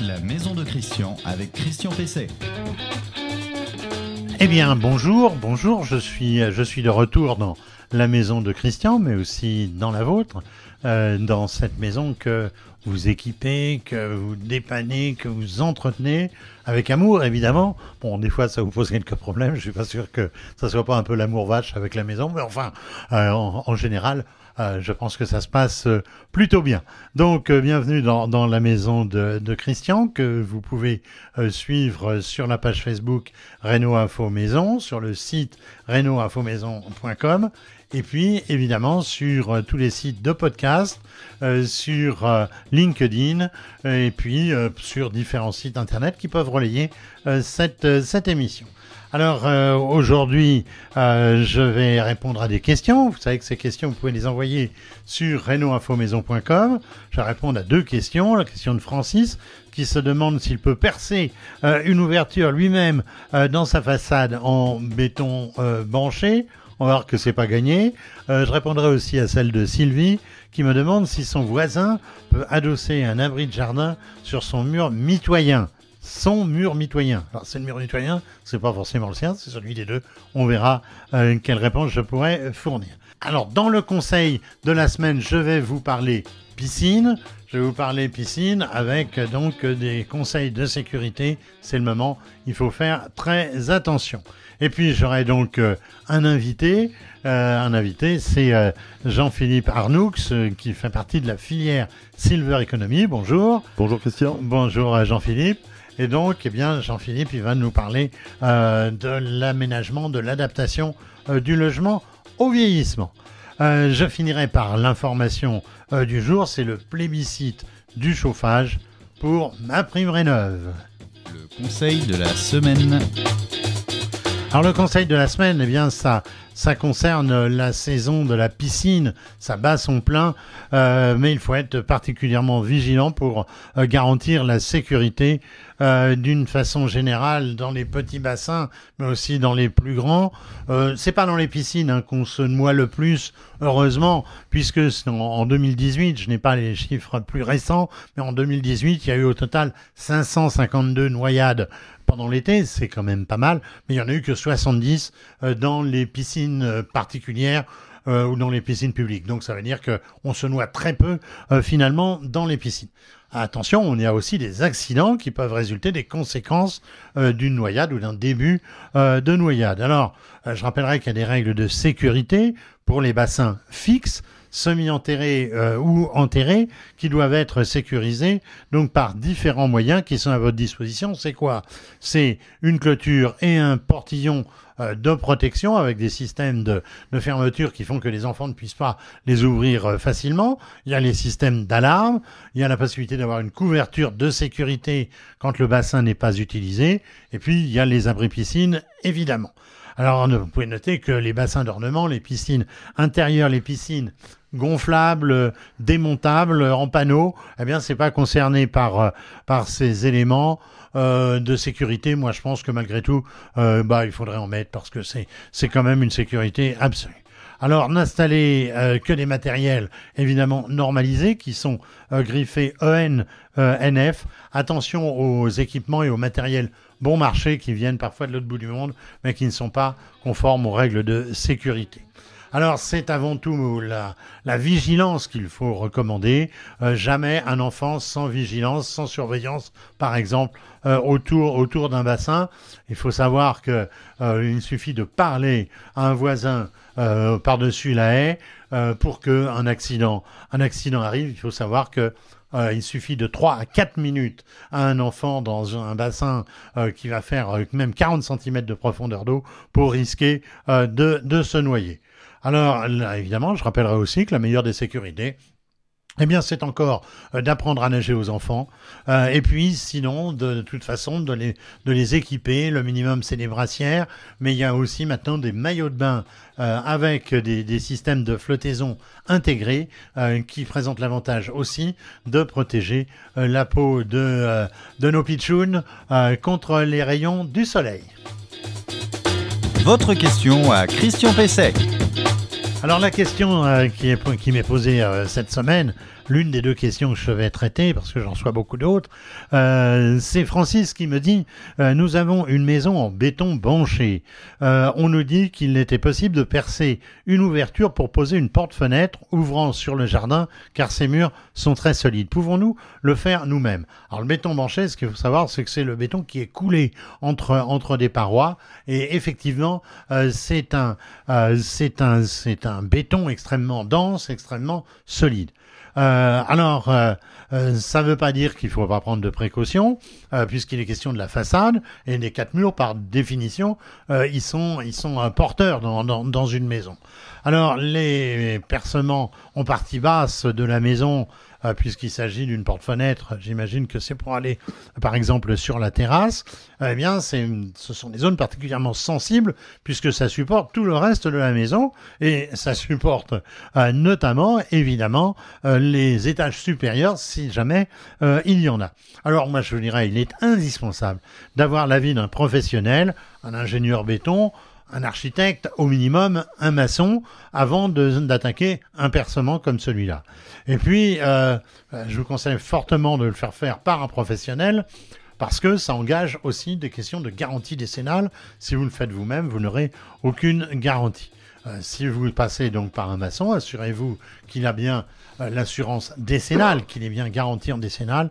la maison de Christian avec Christian Pesset. Eh bien, bonjour, bonjour, je suis, je suis de retour dans la maison de Christian, mais aussi dans la vôtre, euh, dans cette maison que vous équipez, que vous dépannez, que vous entretenez, avec amour évidemment. Bon, des fois ça vous pose quelques problèmes, je suis pas sûr que ça soit pas un peu l'amour vache avec la maison, mais enfin, euh, en, général, euh, je pense que ça se passe euh, plutôt bien. Donc, bienvenue dans, la maison de, de, Christian, que vous pouvez suivre sur la page Facebook Renault Info Maison, sur le site renaultinfomaison.com et puis, évidemment, sur euh, tous les sites de podcast, euh, sur euh, LinkedIn, et puis sur différents sites Internet qui peuvent relayer cette, cette émission. Alors aujourd'hui, je vais répondre à des questions. Vous savez que ces questions, vous pouvez les envoyer sur renoinfomaison.com. Je vais répondre à deux questions. La question de Francis qui se demande s'il peut percer une ouverture lui-même dans sa façade en béton banché. On va voir que c'est pas gagné. Euh, je répondrai aussi à celle de Sylvie qui me demande si son voisin peut adosser un abri de jardin sur son mur mitoyen. Son mur mitoyen. Alors c'est le mur mitoyen, c'est pas forcément le sien, c'est celui des deux. On verra euh, quelle réponse je pourrais fournir. Alors dans le conseil de la semaine, je vais vous parler piscine. Je vais vous parler piscine avec donc des conseils de sécurité. C'est le moment, il faut faire très attention. Et puis j'aurai donc euh, un invité. Euh, un invité, c'est euh, Jean-Philippe Arnoux, qui fait partie de la filière Silver Economy. Bonjour. Bonjour Christian. Bonjour Jean-Philippe. Et donc, eh bien, Jean-Philippe, il va nous parler de l'aménagement, de l'adaptation du logement au vieillissement. je finirai par l'information du jour, c'est le plébiscite du chauffage pour ma prime rénove. Le conseil de la semaine. Alors le conseil de la semaine, eh bien ça, ça concerne la saison de la piscine. Ça bat son plein, euh, mais il faut être particulièrement vigilant pour euh, garantir la sécurité euh, d'une façon générale dans les petits bassins, mais aussi dans les plus grands. C'est pas dans les piscines hein, qu'on se noie le plus, heureusement, puisque en 2018, je n'ai pas les chiffres plus récents, mais en 2018, il y a eu au total 552 noyades pendant l'été, c'est quand même pas mal, mais il y en a eu que 70 euh, dans les piscines euh, particulières euh, ou dans les piscines publiques. Donc ça veut dire qu'on se noie très peu finalement dans les piscines. Attention, on y a aussi des accidents qui peuvent résulter des conséquences d'une noyade ou d'un début de noyade. Alors, je rappellerai qu'il y a des règles de sécurité pour les bassins fixes semi-enterrés euh, ou enterrés qui doivent être sécurisés donc par différents moyens qui sont à votre disposition. C'est quoi? C'est une clôture et un portillon euh, de protection avec des systèmes de, fermeture qui font que les enfants ne puissent pas les ouvrir euh, facilement. Il y a les systèmes d'alarme, il y a la possibilité d'avoir une couverture de sécurité quand le bassin n'est pas utilisé, et puis il y a les abris piscines évidemment. Alors, vous pouvez noter que les bassins d'ornement, les piscines intérieures, les piscines gonflables, démontables, en panneau, eh bien, c'est pas concerné par, euh, ces éléments. Euh, de sécurité, moi je pense que malgré tout, euh, bah, il faudrait en mettre parce que c'est, c'est quand même une sécurité absolue. Alors, n'installer que des matériels évidemment normalisés qui sont griffés EN, NF. Attention aux équipements et aux matériels bon marché qui viennent parfois de l'autre bout du monde, mais qui ne sont pas conformes aux règles de sécurité. Alors c'est avant tout la, la vigilance qu'il faut recommander. Euh, jamais un enfant sans vigilance, sans surveillance, par exemple, euh, autour, d'un bassin. Il faut savoir que euh, suffit de parler à un voisin par-dessus la haie pour qu'un accident, un accident arrive. Il faut savoir que euh, il suffit de 3 à 4 minutes à un enfant dans un bassin qui va faire même 40 cm de profondeur d'eau pour risquer de, se noyer. Alors, évidemment, je rappellerai aussi que la meilleure des sécurités, eh c'est encore euh, d'apprendre à nager aux enfants. Euh, et puis, sinon, de, toute façon, de les, équiper. Le minimum, c'est des brassières. Mais il y a aussi maintenant des maillots de bain euh, avec des, systèmes de flottaison intégrés qui présentent l'avantage aussi de protéger la peau de, nos pitchouns contre les rayons du soleil. Votre question à Christian Pesset. Alors la question euh, qui, qui m'est posée euh, cette semaine, l'une des deux questions que je vais traiter, parce que j'en reçois beaucoup d'autres. Euh, c'est Francis qui me dit euh, Nous avons une maison en béton banché. Euh, on nous dit qu'il était possible de percer une ouverture pour poser une porte-fenêtre ouvrant sur le jardin, car ces murs sont très solides. Pouvons-nous le faire nous-mêmes? Alors, le béton banché, ce qu'il faut savoir, c'est que c'est le béton qui est coulé entre, entre des parois, et effectivement, c'est un, c'est un, c'est un béton extrêmement dense, extrêmement solide. Euh, alors, euh, euh, ça ne veut pas dire qu'il ne faut pas prendre de précautions, puisqu'il est question de la façade, et les quatre murs, par définition, ils sont, ils sont porteurs dans, dans, dans, une maison. Alors, les percements en partie basse de la maison euh, puisqu'il s'agit d'une porte-fenêtre, j'imagine que c'est pour aller, par exemple, sur la terrasse, eh bien, ce sont des zones particulièrement sensibles, puisque ça supporte tout le reste de la maison, et ça supporte euh, notamment, évidemment, euh, les étages supérieurs, si jamais il y en a. Alors, moi, je vous dirais, il est indispensable d'avoir l'avis d'un professionnel, un ingénieur béton, un architecte, au minimum un maçon, avant d'attaquer un percement comme celui-là. Et puis, euh, je vous conseille fortement de le faire faire par un professionnel, parce que ça engage aussi des questions de garantie décennale. Si vous le faites vous-même, vous n'aurez aucune garantie. Euh, si vous passez donc par un maçon, assurez-vous qu'il a bien euh, l'assurance décennale, qu'il est bien garanti en décennale,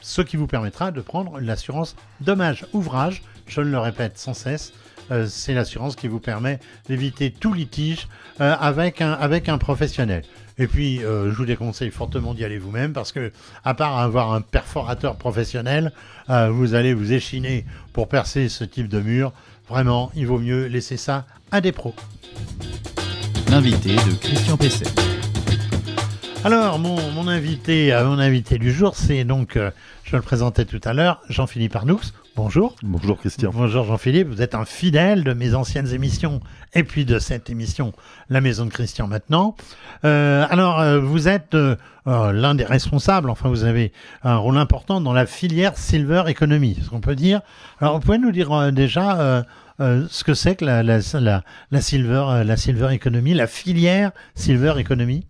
ce qui vous permettra de prendre l'assurance dommage ouvrage, je le répète sans cesse, euh, c'est l'assurance qui vous permet d'éviter tout litige euh, avec, un, avec un professionnel. Et puis, euh, je vous déconseille fortement d'y aller vous-même parce que, à part avoir un perforateur professionnel, vous allez vous échiner pour percer ce type de mur. Vraiment, il vaut mieux laisser ça à des pros. L'invité de Christian PC. Alors, mon, mon, invité, mon invité du jour, c'est donc, je le présentais tout à l'heure, Jean-Philippe Arnoux. Bonjour. Bonjour Christian. Bonjour Jean-Philippe, vous êtes un fidèle de mes anciennes émissions et puis de cette émission La Maison de Christian maintenant. Euh, alors euh, vous êtes euh, l'un des responsables, enfin vous avez un rôle important dans la filière Silver Economy, ce qu'on peut dire? Alors vous pouvez nous dire déjà ce que c'est que la, la, la, Silver, la Silver Economy, la filière Silver Economy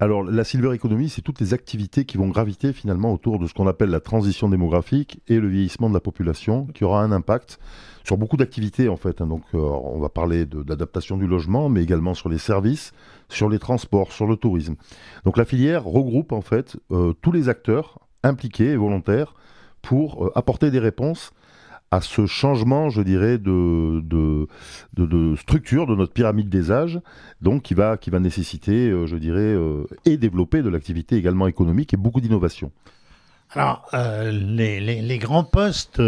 alors, la silver economy, c'est toutes les activités qui vont graviter finalement autour de ce qu'on appelle la transition démographique et le vieillissement de la population, qui aura un impact sur beaucoup d'activités en fait. Hein. Donc, euh, on va parler de, l'adaptation du logement, mais également sur les services, sur les transports, sur le tourisme. Donc, la filière regroupe en fait euh, tous les acteurs impliqués et volontaires pour euh, apporter des réponses à ce changement, je dirais, de, de, structure de notre pyramide des âges, donc qui va, nécessiter, euh, je dirais, euh, et développer de l'activité également économique et beaucoup d'innovation. Alors, euh, les, grands postes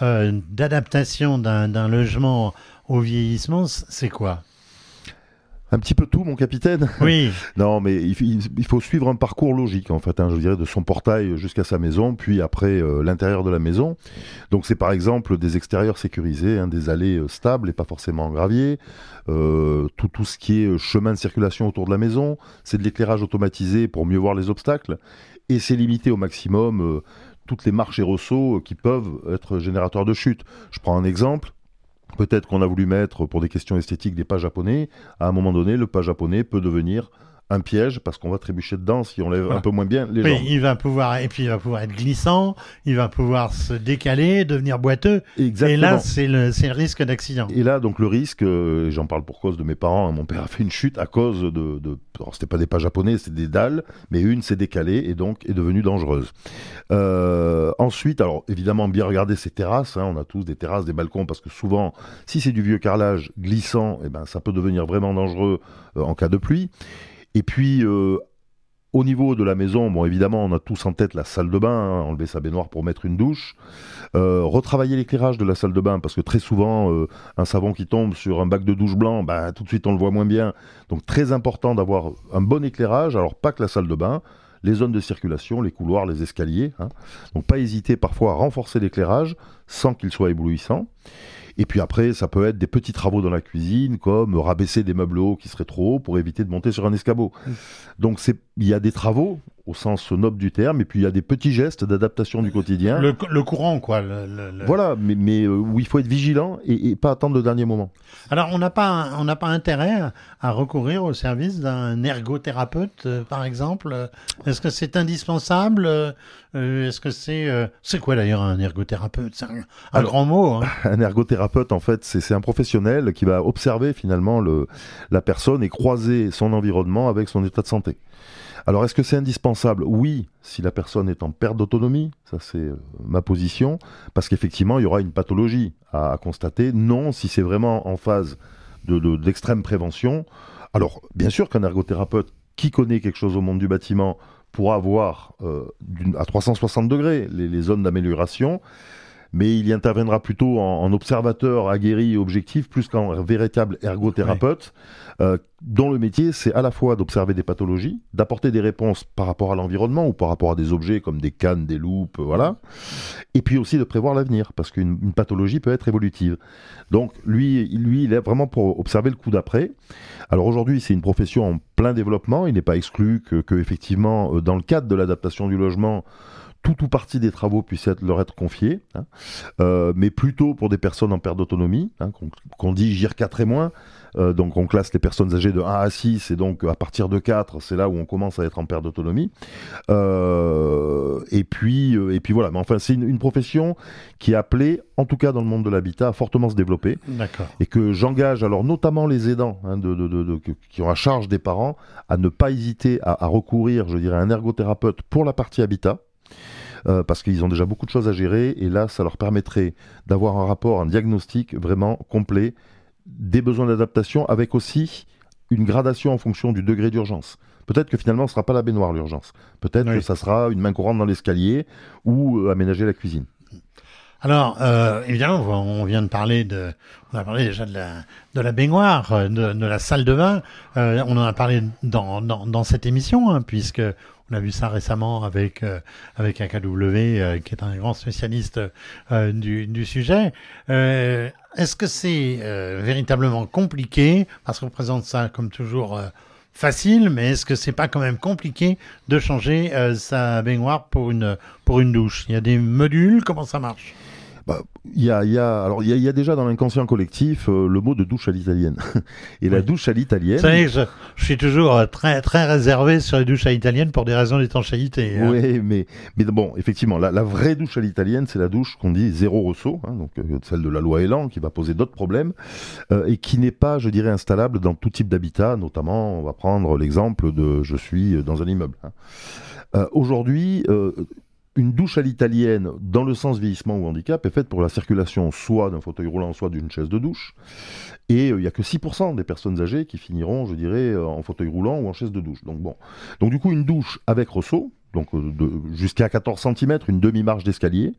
d'adaptation d'un logement au vieillissement, c'est quoi? Un petit peu tout, mon capitaine. Oui. non, mais il, faut suivre un parcours logique, en fait, hein, je dirais, de son portail jusqu'à sa maison, puis après euh, l'intérieur de la maison. Donc, c'est par exemple des extérieurs sécurisés, hein, des allées euh, stables et pas forcément graviers, euh, tout, tout ce qui est chemin de circulation autour de la maison, c'est de l'éclairage automatisé pour mieux voir les obstacles, et c'est limité au maximum toutes les marches et ressauts qui peuvent être générateurs de chute. Je prends un exemple. Peut-être qu'on a voulu mettre, pour des questions esthétiques, des pas japonais. À un moment donné, le pas japonais peut devenir un piège parce qu'on va trébucher dedans si on lève un peu moins bien les jambes. Il va pouvoir et puis il va pouvoir être glissant, il va pouvoir se décaler, devenir boiteux. Exactement. Et là c'est le, le risque d'accident. Et là donc le risque, euh, j'en parle pour cause de mes parents. Hein, mon père a fait une chute à cause de, de c'était pas des pas japonais, c'est des dalles, mais une s'est décalée et donc est devenue dangereuse. Euh, ensuite, alors évidemment bien regarder ces terrasses. Hein, on a tous des terrasses, des balcons parce que souvent, si c'est du vieux carrelage glissant, et eh ben ça peut devenir vraiment dangereux euh, en cas de pluie. Et puis, euh, au niveau de la maison, bon, évidemment, on a tous en tête la salle de bain, hein, enlever sa baignoire pour mettre une douche, euh, retravailler l'éclairage de la salle de bain, parce que très souvent, euh, un savon qui tombe sur un bac de douche blanc, bah, tout de suite, on le voit moins bien. Donc, très important d'avoir un bon éclairage, alors pas que la salle de bain, les zones de circulation, les couloirs, les escaliers. Hein. Donc, pas hésiter parfois à renforcer l'éclairage, sans qu'il soit éblouissant. Et puis après, ça peut être des petits travaux dans la cuisine, comme rabaisser des meubles hauts qui seraient trop hauts pour éviter de monter sur un escabeau. Donc il y a des travaux au sens noble du terme, et puis il y a des petits gestes d'adaptation du quotidien. Le, le courant, quoi. le- le- le- Voilà, mais, mais euh, où il faut être vigilant et, et pas attendre le dernier moment. Alors, on n'a pas, on n'a pas intérêt à, recourir au service d'un ergothérapeute, euh, par exemple? Euh, Est-ce que c'est indispensable Euh, Est-ce que c'est, euh, c'est quoi d'ailleurs un ergothérapeute? C'est un, un Alors- grand mot. hein. Un ergothérapeute, en fait, c'est un professionnel qui va observer finalement le, la personne et croiser son environnement avec son état de santé. Alors, est-ce que c'est indispensable? Oui, si la personne est en perte d'autonomie, ça c'est euh, ma position, parce qu'effectivement, il y aura une pathologie à, à constater. Non, si c'est vraiment en phase de- de- d'extrême prévention. Alors, bien sûr qu'un ergothérapeute qui connaît quelque chose au monde du bâtiment pourra voir euh, à 360 degrés les zones d'amélioration, mais il y interviendra plutôt en, en observateur aguerri et objectif, plus qu'en véritable ergothérapeute, euh, dont le métier, c'est à la fois d'observer des pathologies, d'apporter des réponses par rapport à l'environnement ou par rapport à des objets comme des cannes, des loupes, euh, voilà, et puis aussi de prévoir l'avenir, parce qu'une une pathologie peut être évolutive. Donc lui, lui, il est vraiment pour observer le coup d'après. Alors aujourd'hui, c'est une profession en plein développement. Il n'est pas exclu que, que, effectivement, euh, dans le cadre de l'adaptation du logement, tout ou partie des travaux puissent être, leur être confiés, hein. Euh, mais plutôt pour des personnes en perte d'autonomie, hein, qu'on dit GIR 4 et moins. Euh, donc on classe les personnes âgées de 1 à 6 et donc à partir de 4, c'est là où on commence à être en perte d'autonomie. Euh, et puis et puis voilà, mais enfin c'est une, une profession qui est appelée, en tout cas dans le monde de l'habitat, à fortement se développer et que j'engage alors notamment les aidants hein, de, de- de- de- que- qui ont à charge des parents à ne pas hésiter à, à recourir, je dirais, à un ergothérapeute pour la partie habitat. Euh, parce qu'ils ont déjà beaucoup de choses à gérer et là, ça leur permettrait d'avoir un rapport, un diagnostic vraiment complet des besoins d'adaptation avec aussi une gradation en fonction du degré d'urgence. Peut-être que finalement, ce ne sera pas la baignoire l'urgence. Peut-être Oui. que ça sera une main courante dans l'escalier ou euh, aménager la cuisine. Alors, euh, évidemment, on vient de parler de, on a parlé déjà de la, de la baignoire, de, de la salle de bain. Euh, on en a parlé dans, dans, dans cette émission, hein, puisque on a vu ça récemment avec euh, avec AKW, euh, qui est un grand spécialiste euh, du, du sujet. Est-ce que c'est véritablement compliqué? Parce qu'on présente ça comme toujours. Facile, mais est-ce que c'est pas quand même compliqué de changer euh, sa baignoire pour une pour une douche? Il y a des modules, comment ça marche? Bah, Il y, a, y, a, alors, il y, a, il y a déjà dans l'inconscient collectif euh, le mot de douche à l'italienne. Et la douche à l'italienne. Vous savez, je, je suis toujours euh, très, très réservé sur les douches à l'italienne pour des raisons d'étanchéité. hein. Oui, mais, mais bon, effectivement, la, la vraie douche à l'italienne, c'est la douche qu'on dit zéro ressaut, hein, donc euh, celle de la loi Elan, qui va poser d'autres problèmes, euh, et qui n'est pas, je dirais, installable dans tout type d'habitat, notamment, on va prendre l'exemple de je suis dans un immeuble. hein. Euh, Aujourd'hui, euh, une douche à l'italienne, dans le sens vieillissement ou handicap, est faite pour la circulation soit d'un fauteuil roulant, soit d'une chaise de douche. Et euh, il n'y a que 6% des personnes âgées qui finiront, je dirais, euh, en fauteuil roulant ou en chaise de douche. Donc bon. Donc du coup, une douche avec ressaut, donc euh, jusqu'à 14 cm, une demi-marche d'escalier,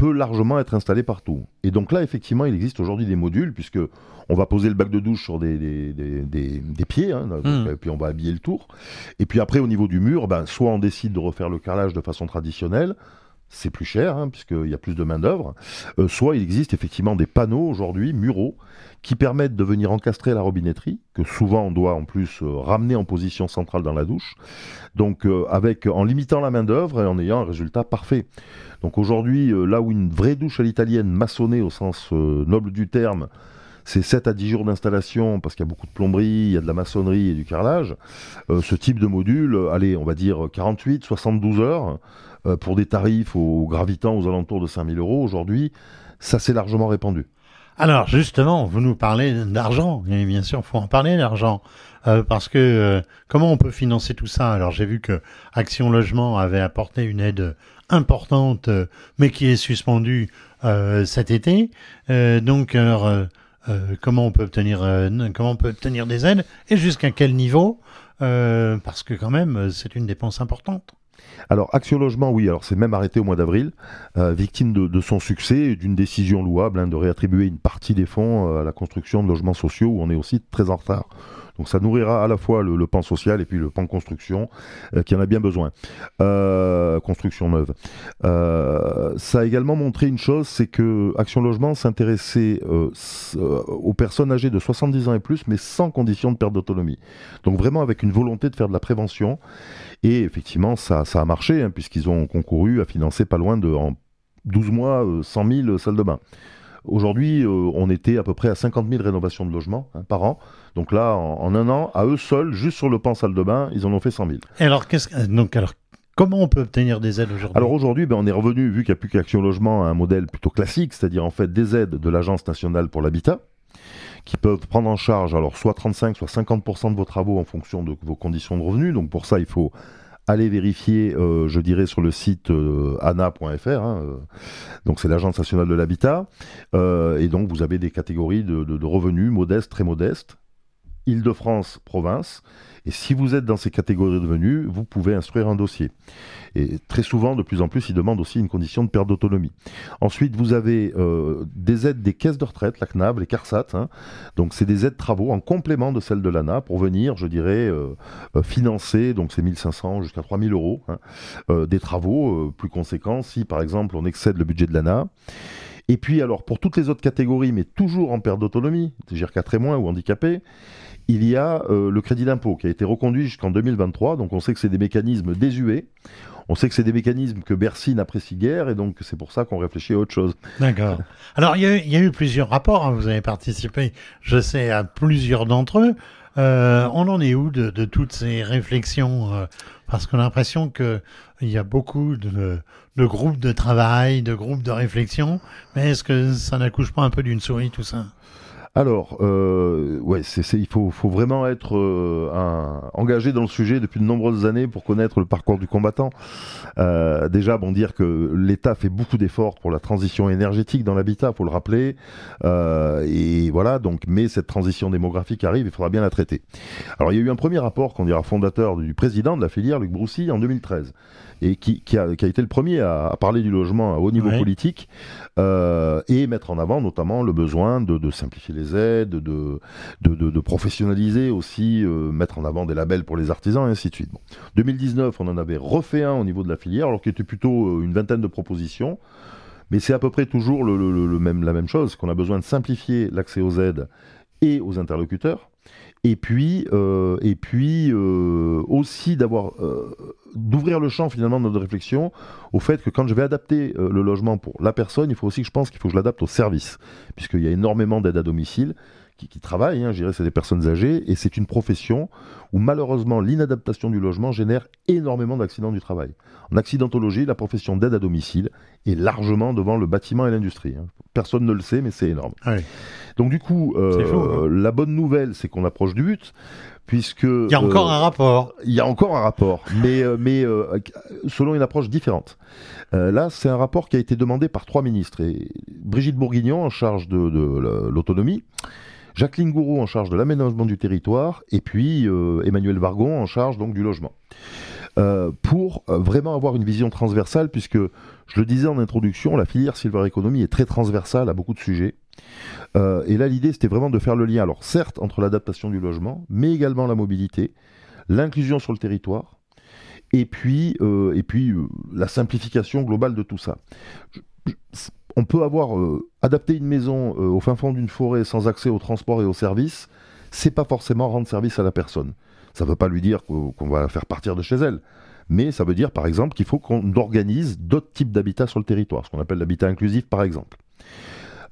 peut largement être installée partout. Et donc là, effectivement, il existe aujourd'hui des modules, puisque on va poser le bac de douche sur des, des, des, des- des pieds, hein, Mm. et puis on va habiller le tour. Et puis après, au niveau du mur, ben, soit on décide de refaire le carrelage de façon traditionnelle, c'est plus cher, hein, puisqu'il y a plus de main-d'œuvre. Euh, soit il existe effectivement des panneaux aujourd'hui, muraux, qui permettent de venir encastrer la robinetterie, que souvent on doit en plus euh, ramener en position centrale dans la douche. Donc, euh, avec, en limitant la main-d'œuvre et en ayant un résultat parfait. Donc aujourd'hui, là où une vraie douche à l'italienne maçonnée au sens noble du terme, c'est 7 à 10 jours d'installation parce qu'il y a beaucoup de plomberie, il y a de la maçonnerie et du carrelage. Euh, ce type de module, allez, on va dire 48, 72 heures euh, pour des tarifs au, gravitant aux alentours de 5000 euros aujourd'hui, ça s'est largement répandu. Alors justement, vous nous parlez d'argent, et bien sûr, faut en parler d'argent, Euh, parce que comment on peut financer tout ça? Alors j'ai vu que Action Logement avait apporté une aide importante, mais qui est suspendue cet été. Donc alors, euh, euh, comment on peut obtenir des aides et jusqu'à quel niveau Euh, Parce que quand même, c'est une dépense importante. Alors, Action Logement, oui, alors c'est même arrêté au mois d'avril, victime de, son succès et d'une décision louable hein, de réattribuer une partie des fonds à la construction de logements sociaux où on est aussi très en retard. Donc ça nourrira à la fois le, pan social et puis le pan construction qui en a bien besoin. construction neuve. ça a également montré une chose, c'est que Action Logement s'intéressait aux personnes âgées de 70 ans et plus, mais sans condition de perte d'autonomie. Donc vraiment avec une volonté de faire de la prévention. Et effectivement, ça, a marché, hein, puisqu'ils ont concouru à financer pas loin de, en 12 mois, 100 euh, 000 salles de bain. Aujourd'hui, euh, on était à peu près à 50 000 rénovations de logements hein, par an. Donc là, en, un an, à eux seuls, juste sur le pan salle de bain, ils en ont fait 100 000. Et alors, qu'est-ce donc alors Comment on peut obtenir des aides aujourd'hui? Alors aujourd'hui, ben, on est revenu, vu qu'il n'y a plus qu'Action Logement, à un modèle plutôt classique, c'est-à-dire en fait des aides de l'Agence nationale pour l'habitat, qui peuvent prendre en charge alors soit 35, soit 50% de vos travaux en fonction de vos conditions de revenus. Donc pour ça, il faut aller vérifier, euh, je dirais, sur le site euh, ana.fr. Hein, euh. donc c'est l'Agence nationale de l'habitat. et donc vous avez des catégories de revenus modestes, très modestes. Île-de-France, province. Et si vous êtes dans ces catégories de revenus, vous pouvez instruire un dossier. Et très souvent, de plus en plus, ils demandent aussi une condition de perte d'autonomie. Ensuite, vous avez euh, des aides des caisses de retraite, la CNAB, les CARSAT. Hein. Donc, c'est des aides travaux en complément de celles de l'ANA pour venir, je dirais, euh, euh, financer, donc c'est 1500 jusqu'à 3000 euros, hein, des travaux plus conséquents si, par exemple, on excède le budget de l'ANA. Et puis, alors, pour toutes les autres catégories, mais toujours en perte d'autonomie, c'est-à-dire 4 et moins ou handicapés, il y a euh, le crédit d'impôt qui a été reconduit jusqu'en 2023. Donc on sait que c'est des mécanismes désuets. On sait que c'est des mécanismes que Bercy n'apprécie guère et donc c'est pour ça qu'on réfléchit à autre chose. D'accord. Alors il y, a eu plusieurs rapports, hein. vous avez participé, je sais, à plusieurs d'entre eux. Euh, on en est où de, toutes ces réflexions euh, Parce qu'on a l'impression qu'il y a beaucoup de, groupes de travail, de groupes de réflexion, mais est-ce que ça n'accouche pas un peu d'une souris tout ça? Alors, euh, ouais, il faut, vraiment être euh, engagé dans le sujet depuis de nombreuses années pour connaître le parcours du combattant. Euh, déjà, bon, dire que l'État fait beaucoup d'efforts pour la transition énergétique dans l'habitat, faut le rappeler. Et voilà, donc, mais cette transition démographique arrive, il faudra bien la traiter. Alors, il y a eu un premier rapport, qu'on dira fondateur du président de la filière, Luc Broussy, en 2013 et qui, qui, a, qui, a, été le premier à, à, parler du logement à haut niveau politique euh, et mettre en avant notamment le besoin de, de simplifier les aides, de, de, de professionnaliser aussi, euh, mettre en avant des labels pour les artisans et ainsi de suite. Bon. 2019, on en avait refait un au niveau de la filière, alors qu'il était plutôt euh, une vingtaine de propositions. Mais c'est à peu près toujours le, le, le même, la même chose, qu'on a besoin de simplifier l'accès aux aides et aux interlocuteurs et puis, euh, euh, aussi d'avoir euh, d'ouvrir le champ finalement de notre réflexion au fait que quand je vais adapter le logement pour la personne, il faut aussi que je pense qu'il faut que je l'adapte au service, puisqu'il y a énormément d'aides à domicile qui, travaillent, hein, je dirais c'est des personnes âgées, et c'est une profession où malheureusement l'inadaptation du logement génère énormément d'accidents du travail. En accidentologie, la profession d'aide à domicile est largement devant le bâtiment et l'industrie. Hein. Personne ne le sait, mais c'est énorme. Donc du coup, euh, hein. la bonne nouvelle, c'est qu'on approche du but, puisque... Il y a encore euh, un rapport. Il y a encore un rapport, mais, euh, mais selon une approche différente. là, c'est un rapport qui a été demandé par trois ministres. Et Brigitte Bourguignon, en charge de, de l'autonomie, Jacqueline Gouraud en charge de l'aménagement du territoire et puis euh, Emmanuel Vargon en charge donc du logement. Euh, pour euh, vraiment avoir une vision transversale, puisque je le disais en introduction, la filière Silver Economy est très transversale à beaucoup de sujets. et là, l'idée, c'était vraiment de faire le lien, alors certes, entre l'adaptation du logement, mais également la mobilité, l'inclusion sur le territoire, et puis, et puis la simplification globale de tout ça on peut avoir euh, adapté une maison euh, au fin fond d'une forêt sans accès au transport et aux services, c'est pas forcément rendre service à la personne. Ça ne veut pas lui dire qu'on va la faire partir de chez elle. Mais ça veut dire, par exemple, qu'il faut qu'on organise d'autres types d'habitat sur le territoire, ce qu'on appelle l'habitat inclusif, par exemple.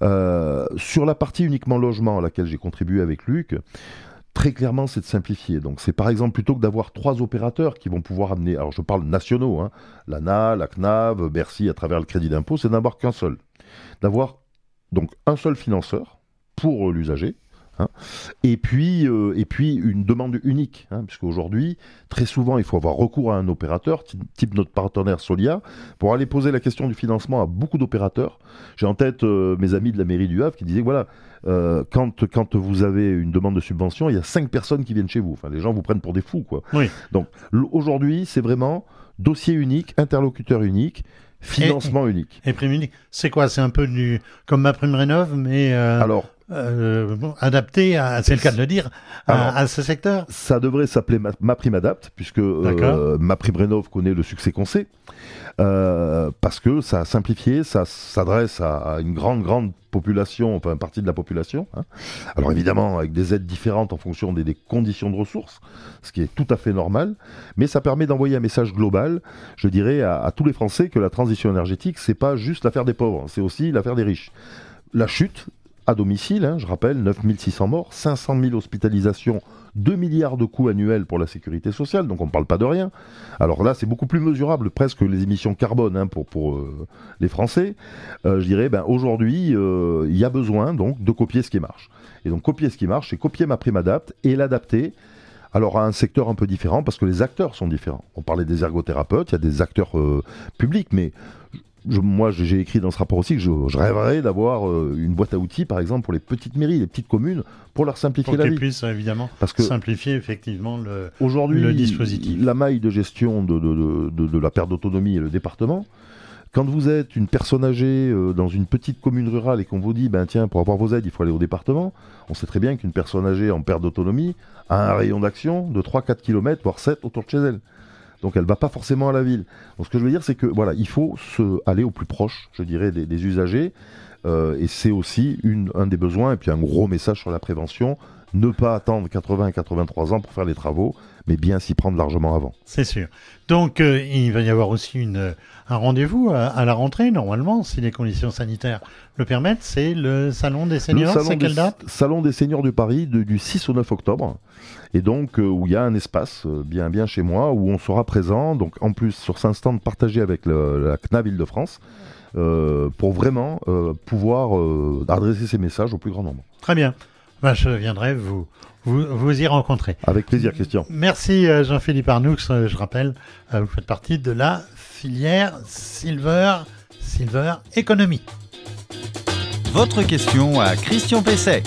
Euh, sur la partie uniquement logement à laquelle j'ai contribué avec Luc, très clairement, c'est de simplifier. Donc, c'est par exemple plutôt que d'avoir trois opérateurs qui vont pouvoir amener, alors je parle nationaux, hein, l'ANA, la CNAV, Bercy à travers le crédit d'impôt, c'est d'avoir qu'un seul. D'avoir donc un seul financeur pour l'usager, Hein. Et, puis, euh, et puis une demande unique, hein, puisqu'aujourd'hui, très souvent, il faut avoir recours à un opérateur, type notre partenaire Solia, pour aller poser la question du financement à beaucoup d'opérateurs. J'ai en tête euh, mes amis de la mairie du Havre qui disaient, voilà, euh, quand, quand vous avez une demande de subvention, il y a cinq personnes qui viennent chez vous. Enfin, les gens vous prennent pour des fous, quoi. Oui. Donc aujourd'hui, c'est vraiment dossier unique, interlocuteur unique, financement unique. Et prime unique. C'est quoi? C'est un peu du comme ma prime rénov, mais alors euh, adapté, à, c'est le cas de le dire, à, Alors, à ce secteur Ça devrait s'appeler ma, Ma Prime Adapt, puisque euh, Ma Prime Rénov connaît le succès qu'on sait, euh, parce que ça a simplifié, ça s'adresse à, à une grande, grande population, enfin une partie de la population. hein. Alors évidemment, avec des aides différentes en fonction des, des conditions de ressources, ce qui est tout à fait normal, mais ça permet d'envoyer un message global, je dirais, à, à tous les Français que la transition énergétique, c'est pas juste l'affaire des pauvres, c'est aussi l'affaire des riches. La chute à domicile, hein, je rappelle, 9600 morts, 500 000 hospitalisations, 2 milliards de coûts annuels pour la sécurité sociale, donc on ne parle pas de rien. Alors là, c'est beaucoup plus mesurable presque que les émissions carbone hein, pour, pour euh, les Français. Euh, je dirais, ben, aujourd'hui, euh, il y a besoin donc de copier ce qui marche. Et donc copier ce qui marche, c'est copier ma prime adapt et l'adapter. Alors à un secteur un peu différent, parce que les acteurs sont différents. On parlait des ergothérapeutes, il y a des acteurs publics, mais je- moi j'ai écrit dans ce rapport aussi que je, je rêverais d'avoir euh, une boîte à outils, par exemple, pour les petites mairies, les petites communes, pour leur simplifier pour la vie. puissent évidemment Parce que simplifier effectivement le. Aujourd'hui, le dispositif. la maille de gestion de, de- de- de- de la perte d'autonomie et le département, quand vous êtes une personne âgée euh, dans une petite commune rurale et qu'on vous dit, ben tiens, pour avoir vos aides, il faut aller au département, on sait très bien qu'une personne âgée en perte d'autonomie a un rayon d'action de 3-4 km, voire 7 autour de chez elle. Donc elle va pas forcément à la ville. Donc ce que je veux dire, c'est que voilà, il faut se aller au plus proche, je dirais, des, des usagers. Euh, et c'est aussi une, un des besoins. Et puis un gros message sur la prévention ne pas attendre 80-83 ans pour faire les travaux, mais bien s'y prendre largement avant. C'est sûr. Donc, euh, il va y avoir aussi une, un rendez-vous à, à la rentrée, normalement, si les conditions sanitaires le permettent. C'est le Salon des Seniors. salon C'est quelle date? Salon des Seigneurs du Paris de- du 6 au 9 octobre. Et donc, euh, où il y a un espace euh, bien, bien chez moi, où on sera présent, donc en plus sur un stand partagé avec le- la CNAV Île-de-France, euh, pour vraiment euh, pouvoir euh, adresser ces messages au plus grand nombre. Très bien. Ben, je viendrai vous, vous, vous y rencontrer. Avec plaisir, Christian. Merci Jean-Philippe Arnoux. Je rappelle, vous faites partie de la filière Silver, Silver Economy. Votre question à Christian Pesset.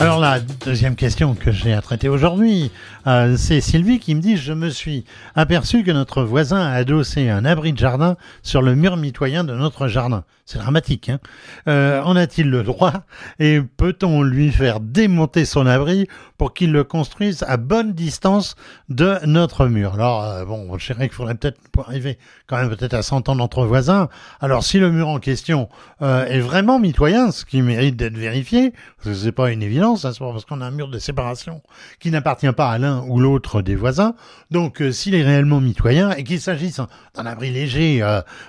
Alors la deuxième question que j'ai à traiter aujourd'hui, euh, c'est Sylvie qui me dit je me suis aperçu que notre voisin a adossé un abri de jardin sur le mur mitoyen de notre jardin. C'est dramatique. Hein euh, en a-t-il le droit? Et peut-on lui faire démonter son abri pour qu'il le construise à bonne distance de notre mur Alors euh, bon, je dirais qu'il faudrait peut-être arriver quand même peut-être à s'entendre entre voisins. Alors si le mur en question euh, est vraiment mitoyen, ce qui mérite d'être vérifié, parce que c'est pas une évidence, parce qu'on a un mur de séparation qui n'appartient pas à l'un ou l'autre des voisins. Donc, euh, s'il est réellement mitoyen et qu'il s'agisse d'un abri léger,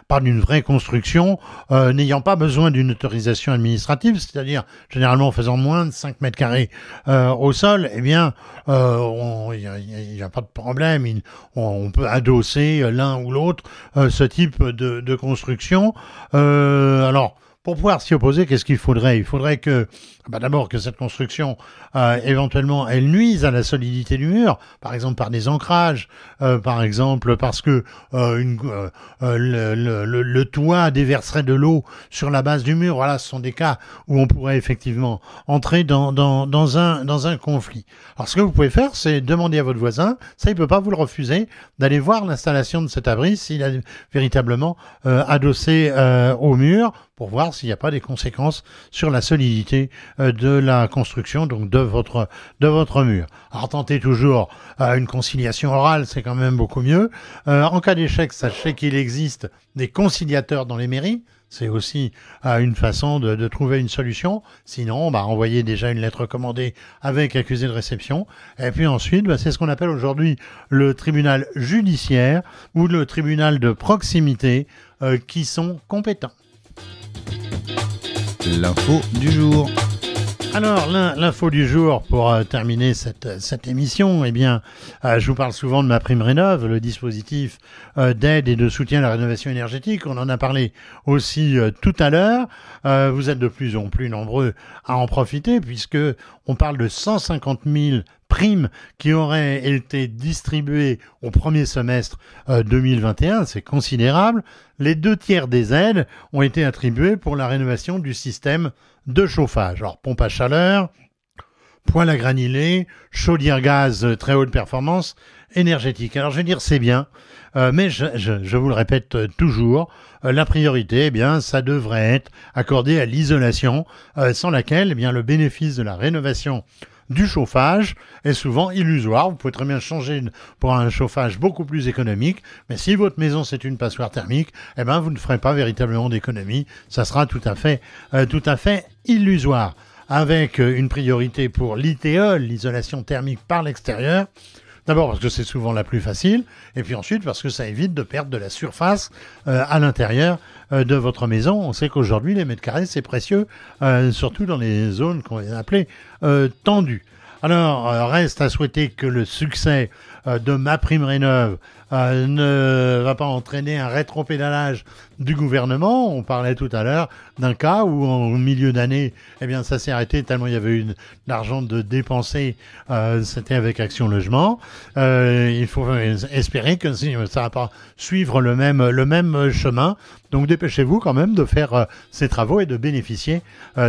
pas d'une vraie construction, n'ayant pas besoin d'une autorisation administrative, c'est-à-dire généralement faisant moins de 5 mètres carrés au sol, eh bien, euh, il n'y a, pas de problème. On, peut adosser euh, l'un ou l'autre euh, ce type de, de construction. Alors, pour pouvoir s'y opposer, qu'est-ce qu'il faudrait? Il faudrait que, bah d'abord, que cette construction, euh, éventuellement, elle nuise à la solidité du mur, par exemple par des ancrages, euh, par exemple parce que euh, une, euh, euh, le, le- le- toit déverserait de l'eau sur la base du mur. Voilà, ce sont des cas où on pourrait effectivement entrer dans, dans, dans, un, dans un conflit. Alors, ce que vous pouvez faire, c'est demander à votre voisin, ça, il peut pas vous le refuser, d'aller voir l'installation de cet abri s'il a véritablement euh, adossé au mur pour voir s'il n'y a pas des conséquences sur la solidité de la construction, donc de votre, de votre mur. Alors tentez toujours euh, une conciliation orale, c'est quand même beaucoup mieux. Euh, en cas d'échec, sachez qu'il existe des conciliateurs dans les mairies. C'est aussi euh, une façon de, trouver une solution. Sinon, bah, envoyez déjà une lettre commandée avec accusé de réception. Et puis ensuite, bah, c'est ce qu'on appelle aujourd'hui le tribunal judiciaire ou le tribunal de proximité euh, qui sont compétents. L'info du jour. Alors, l'in- l'info du jour pour euh, terminer cette, cette émission, eh bien, euh, je vous parle souvent de ma prime rénov, le dispositif euh, d'aide et de soutien à la rénovation énergétique. On en a parlé aussi tout à l'heure. Vous êtes de plus en plus nombreux à en profiter puisque on parle de 150 000 primes qui auraient été distribuées au premier semestre euh, 2021. C'est considérable. Les deux tiers des aides ont été attribués pour la rénovation du système de chauffage. Alors, pompe à chaleur, poêle à granulés, chaudière gaz euh, très haute performance, énergétique. Alors je vais dire c'est bien, euh, mais je, vous le répète euh, toujours, euh, la priorité, eh bien, ça devrait être accordé à l'isolation, euh, sans laquelle, eh bien, le bénéfice de la rénovation du chauffage est souvent illusoire. Vous pouvez très bien changer pour un chauffage beaucoup plus économique, mais si votre maison c'est une passoire thermique, eh ben, vous ne ferez pas véritablement d'économie. Ça sera tout à fait, euh, tout à fait illusoire. Avec euh, une priorité pour l'ITE, l'isolation thermique par l'extérieur, D'abord parce que c'est souvent la plus facile, et puis ensuite parce que ça évite de perdre de la surface euh, à l'intérieur euh, de votre maison. On sait qu'aujourd'hui, les mètres carrés, c'est précieux, euh, surtout dans les zones qu'on va appeler euh, tendues. Alors, euh, reste à souhaiter que le succès euh, de ma prime rénov euh, ne va pas entraîner un rétropédalage du gouvernement. On parlait tout à l'heure d'un cas où, en milieu d'année, eh bien, ça s'est arrêté tellement il y avait eu de l'argent de dépenser. C'était avec Action Logement. Il faut espérer que ça va pas suivre le même, le même chemin. Donc, dépêchez-vous quand même de faire ces travaux et de bénéficier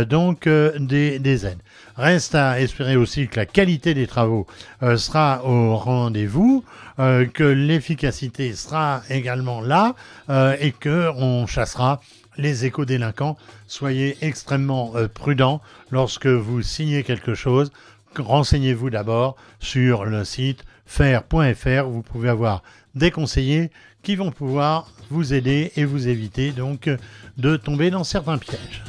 donc des aides. Reste à espérer aussi que la qualité des travaux euh, sera au rendez-vous, euh, que l'efficacité sera également là euh, et que on chassera les éco-délinquants. Soyez extrêmement prudents lorsque vous signez quelque chose. Renseignez-vous d'abord sur le site faire.fr. Vous pouvez avoir des conseillers qui vont pouvoir vous aider et vous éviter donc de tomber dans certains pièges.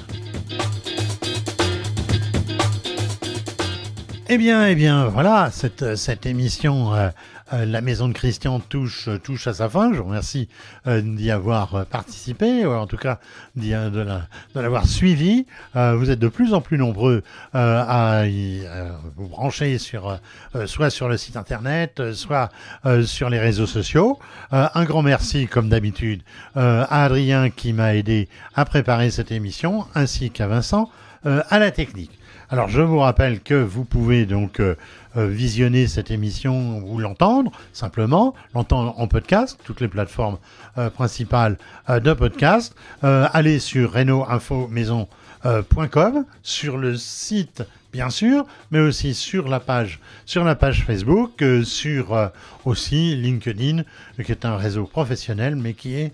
Eh bien, eh bien, voilà, cette, cette émission, euh, euh, La Maison de Christian touche, touche à sa fin. Je vous remercie euh, d'y avoir euh, participé, ou en tout cas d'y- euh, de de l'avoir suivi. Euh, vous êtes de plus en plus nombreux euh, à y, euh, vous brancher sur, euh, euh, soit sur le site internet, euh, soit euh, sur les réseaux sociaux. Euh, un grand merci, comme d'habitude, euh, à Adrien qui m'a aidé à préparer cette émission, ainsi qu'à Vincent euh, à la technique. Alors je vous rappelle que vous pouvez donc euh, euh, visionner cette émission ou l'entendre simplement, l'entendre en podcast, toutes les plateformes euh, principales de podcast. Allez sur reno-info-maison.com, sur le site bien sûr, mais aussi sur la page, sur la page Facebook, sur aussi LinkedIn, qui est un réseau professionnel, mais qui est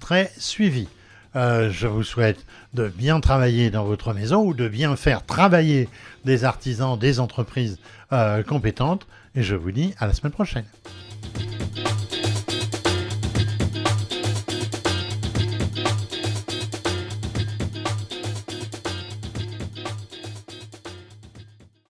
très suivi. Euh, je vous souhaite de bien travailler dans votre maison ou de bien faire travailler des artisans, des entreprises euh, compétentes. Et je vous dis à la semaine prochaine.